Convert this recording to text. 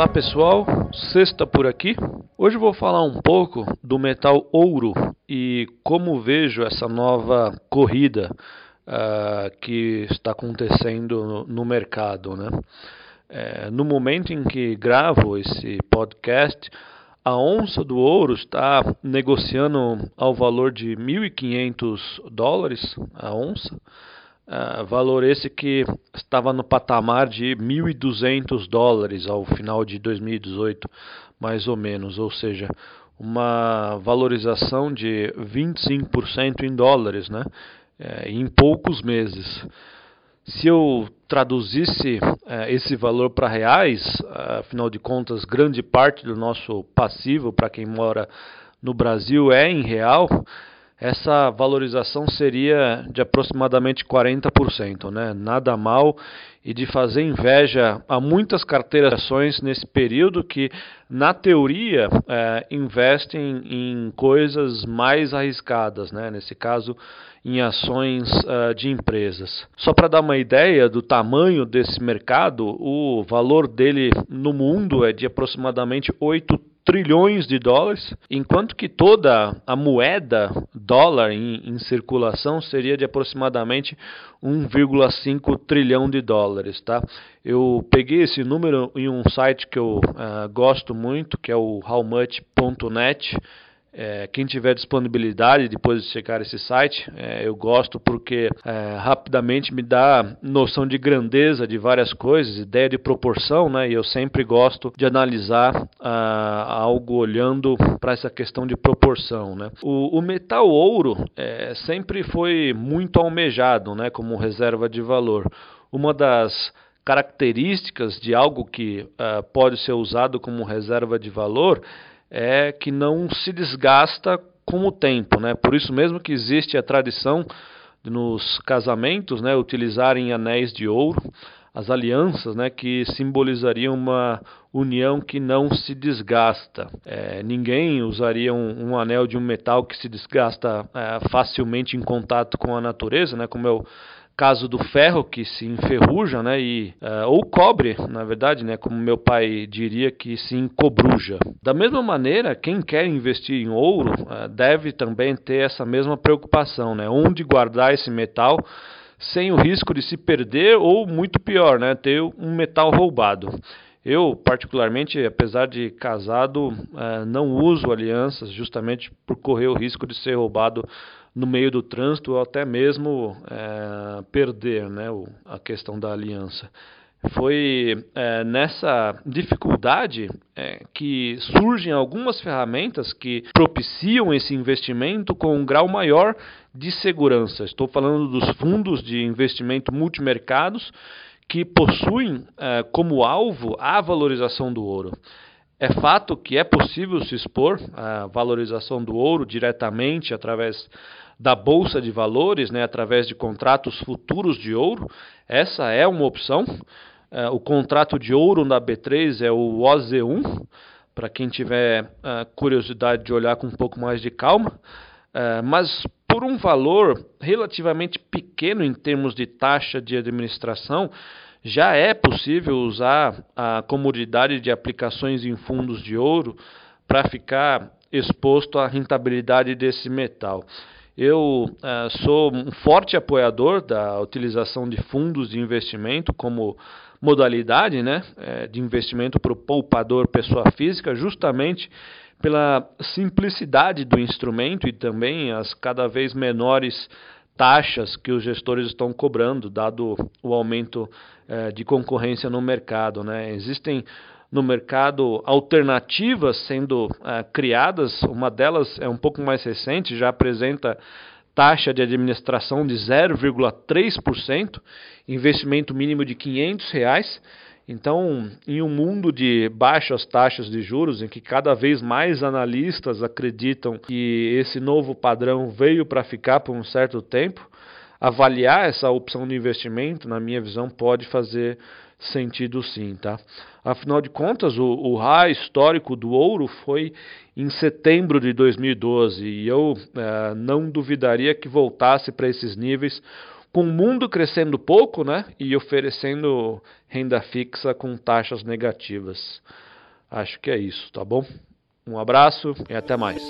Olá pessoal, sexta por aqui. Hoje vou falar um pouco do metal ouro e como vejo essa nova corrida uh, que está acontecendo no, mercado. Né? É, no momento em que gravo esse podcast, a onça do ouro está negociando ao valor de 1.500 dólares a onça. Uh, valor esse que estava no patamar de 1.200 dólares ao final de 2018, mais ou menos, ou seja, uma valorização de 25% em dólares, né, é, em poucos meses. Se eu traduzisse é, esse valor para reais, afinal de contas, grande parte do nosso passivo para quem mora no Brasil é em real essa valorização seria de aproximadamente 40%, né? nada mal e de fazer inveja a muitas carteiras de ações nesse período que, na teoria, é, investem em coisas mais arriscadas, né? nesse caso, em ações uh, de empresas. Só para dar uma ideia do tamanho desse mercado, o valor dele no mundo é de aproximadamente 8 trilhões de dólares, enquanto que toda a moeda dólar em, em circulação seria de aproximadamente 1,5 trilhão de dólares, tá? Eu peguei esse número em um site que eu uh, gosto muito, que é o howmuch.net. É, quem tiver disponibilidade depois de checar esse site, é, eu gosto porque é, rapidamente me dá noção de grandeza de várias coisas, ideia de proporção, né? E eu sempre gosto de analisar ah, algo olhando para essa questão de proporção, né? O, o metal ouro é, sempre foi muito almejado, né? Como reserva de valor. Uma das características de algo que uh, pode ser usado como reserva de valor é que não se desgasta com o tempo, né? Por isso mesmo que existe a tradição nos casamentos, né, utilizarem anéis de ouro, as alianças, né, que simbolizariam uma união que não se desgasta. É, ninguém usaria um, um, anel de um metal que se desgasta é, facilmente em contato com a natureza, né, como é o caso do ferro que se enferruja, né, e, uh, ou cobre, na verdade, né, como meu pai diria que se encobruja. Da mesma maneira, quem quer investir em ouro uh, deve também ter essa mesma preocupação, né, onde guardar esse metal sem o risco de se perder ou muito pior, né, ter um metal roubado. Eu, particularmente, apesar de casado, uh, não uso alianças justamente por correr o risco de ser roubado no meio do trânsito ou até mesmo é, perder né, a questão da aliança. Foi é, nessa dificuldade é, que surgem algumas ferramentas que propiciam esse investimento com um grau maior de segurança. Estou falando dos fundos de investimento multimercados que possuem é, como alvo a valorização do ouro. É fato que é possível se expor à valorização do ouro diretamente através da bolsa de valores, né, através de contratos futuros de ouro. Essa é uma opção. É, o contrato de ouro da B3 é o OZ1, para quem tiver uh, curiosidade de olhar com um pouco mais de calma. Uh, mas por um valor relativamente pequeno em termos de taxa de administração, já é possível usar a comodidade de aplicações em fundos de ouro para ficar exposto à rentabilidade desse metal. Eu uh, sou um forte apoiador da utilização de fundos de investimento como modalidade né, eh, de investimento para o poupador pessoa física, justamente pela simplicidade do instrumento e também as cada vez menores taxas que os gestores estão cobrando, dado o aumento eh, de concorrência no mercado. Né? Existem no mercado alternativas sendo eh, criadas, uma delas é um pouco mais recente, já apresenta taxa de administração de 0,3%, investimento mínimo de 500 reais. Então, em um mundo de baixas taxas de juros, em que cada vez mais analistas acreditam que esse novo padrão veio para ficar por um certo tempo, avaliar essa opção de investimento, na minha visão, pode fazer sentido sim, tá? Afinal de contas, o, o high histórico do ouro foi em setembro de 2012 e eu eh, não duvidaria que voltasse para esses níveis com o mundo crescendo pouco, né, e oferecendo renda fixa com taxas negativas. Acho que é isso, tá bom? Um abraço e até mais.